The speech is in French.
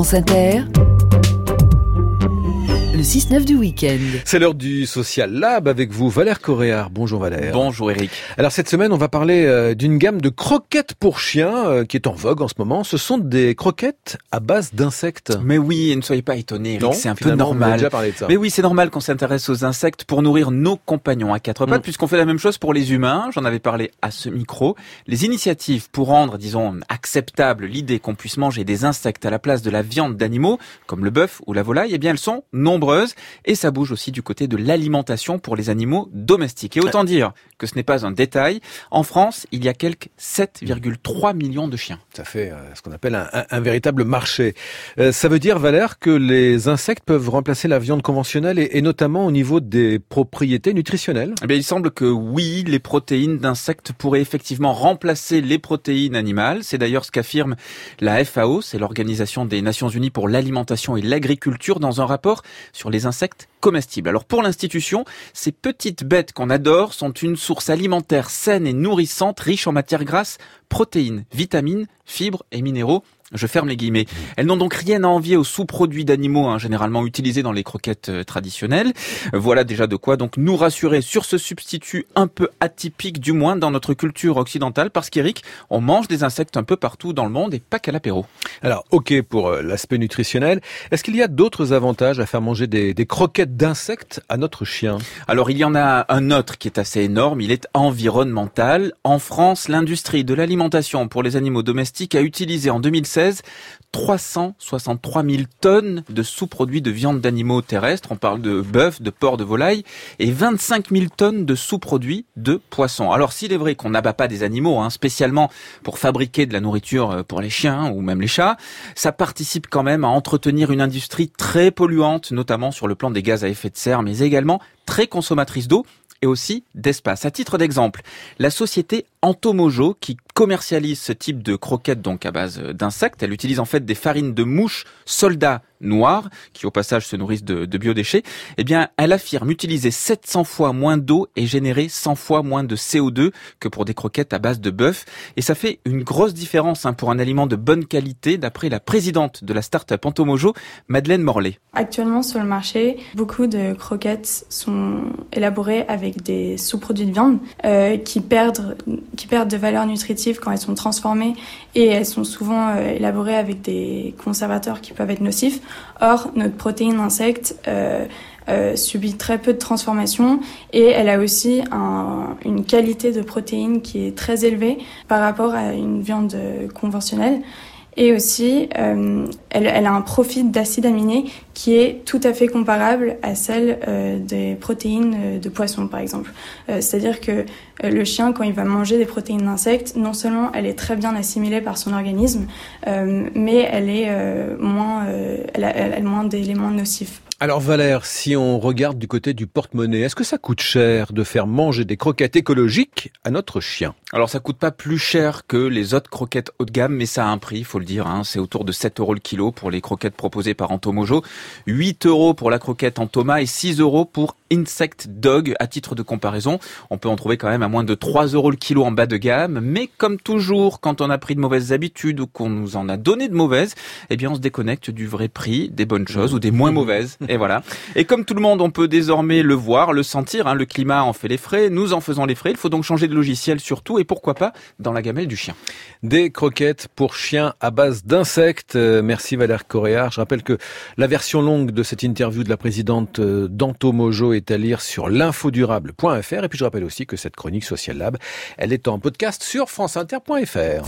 France Inter, le 6-9 du week-end. C'est l'heure du Social Lab avec vous, Valère Coréard. Bonjour Valère. Bonjour Eric. Alors cette semaine, on va parler euh, d'une gamme de croquettes pour chiens euh, qui est en vogue en ce moment. Ce sont des croquettes à base d'insectes. Mais oui, ne soyez pas étonnés, Eric, c'est un peu finalement, on a normal. déjà parlé de ça. Mais oui, c'est normal qu'on s'intéresse aux insectes pour nourrir nos compagnons à quatre pattes, Mm. puisqu'on fait la même chose pour les humains. J'en avais parlé à ce micro. Les initiatives pour rendre, disons, acceptable l'idée qu'on puisse manger des insectes à la place de la viande d'animaux, comme le bœuf ou la volaille, eh bien, elles sont nombreuses. Et ça bouge aussi du côté de l'alimentation pour les animaux domestiques. Et autant dire que ce n'est pas un détail. En France, il y a quelques 7,3 millions de chiens. Ça fait euh, ce qu'on appelle un, un- un véritable marché. Euh, ça veut dire, Valère, que les insectes peuvent remplacer la viande conventionnelle et, et notamment au niveau des propriétés nutritionnelles? Eh bien, il semble que oui, les protéines d'insectes pourraient effectivement remplacer les protéines animales. C'est d'ailleurs ce qu'affirme la FAO, c'est l'Organisation des Nations Unies pour l'alimentation et l'agriculture, dans un rapport les insectes comestibles. Alors pour l'institution, ces petites bêtes qu'on adore sont une source alimentaire saine et nourrissante, riche en matières grasses, protéines, vitamines, fibres et minéraux. Je ferme les guillemets. Elles n'ont donc rien à envier aux sous-produits d'animaux, hein, généralement utilisés dans les croquettes euh, traditionnelles. Voilà déjà de quoi donc nous rassurer sur ce substitut un peu atypique, du moins dans notre culture occidentale, parce qu'Eric, on mange des insectes un peu partout dans le monde et pas qu'à l'apéro. Alors, ok pour euh, l'aspect nutritionnel. Est-ce qu'il y a d'autres avantages à faire manger des, des croquettes d'insectes à notre chien? Alors il y en a un autre qui est assez énorme, il est environnemental. En France, l'industrie de l'alimentation pour les animaux domestiques a utilisé en 2016 363 000 tonnes de sous-produits de viande d'animaux terrestres, on parle de bœuf, de porc, de volaille, et 25 000 tonnes de sous-produits de poissons. Alors s'il est vrai qu'on n'abat pas des animaux, hein, spécialement pour fabriquer de la nourriture euh, pour les chiens ou même les chats, ça participe quand même à entretenir une industrie très polluante, notamment sur le plan des gaz à effet de serre, mais également très consommatrice d'eau et aussi d'espace. À titre d'exemple, la société Entomojo, qui commercialise ce type de croquettes donc à base euh, d'insectes, elle utilise en fait des farines de mouches soldats noires, qui au passage se nourrissent de, biodéchets, eh bien, elle affirme utiliser 700 fois moins d'eau et générer 100 fois moins de CO2 que pour des croquettes à base de bœuf. Et ça fait une grosse différence hein, pour un aliment de bonne qualité, d'après la présidente de la start-up Entomojo, Madeleine Morlet. Actuellement sur le marché, beaucoup de croquettes sont élaborées avec des sous-produits de viande euh, qui perdent qui perdent de valeur nutritive quand elles sont transformées et elles sont souvent euh, élaborées avec des conservateurs qui peuvent être nocifs. Or, notre protéine d'insecte euh, euh, subit très peu de transformation et elle a aussi un- une qualité de protéines qui est très élevée par rapport à une viande conventionnelle. Et aussi, euh, elle, a un profil d'acide aminé qui est tout à fait comparable à celle euh, des protéines euh, de poisson, par exemple. C'est-à-dire que le chien, quand il va manger des protéines d'insectes, non seulement elle est très bien assimilée par son organisme, mais elle est moins, elle elle a moins d'éléments nocifs. Alors Valère, si on regarde du côté du porte-monnaie, est-ce que ça coûte cher de faire manger des croquettes écologiques à notre chien? Alors ça coûte pas plus cher que les autres croquettes haut de gamme, mais ça a un prix, faut le dire. Hein. C'est autour de 7 euros le kilo pour les croquettes proposées par Entomojo, 8 euros pour la croquette en et 6 euros pour Insect Dog. À titre de comparaison, on peut en trouver quand même à moins de 3 euros le kilo en bas de gamme. Mais comme toujours, quand on a pris de mauvaises habitudes ou qu'on nous en a donné de mauvaises, eh bien on se déconnecte du vrai prix des bonnes choses ou des moins mauvaises. Et voilà. Et comme tout le monde, on peut désormais le voir, le sentir. Hein. Le climat en fait les frais, nous en faisons les frais. Il faut donc changer de logiciel surtout et pourquoi pas dans la gamelle du chien. Des croquettes pour chiens à base d'insectes. Euh, merci Valère Coréard. Je rappelle que la version longue de cette interview de la présidente euh, d'Antomojo est à lire sur l'infodurable.fr. Et puis je rappelle aussi que cette chronique Social Lab, elle est en podcast sur franceinter.fr.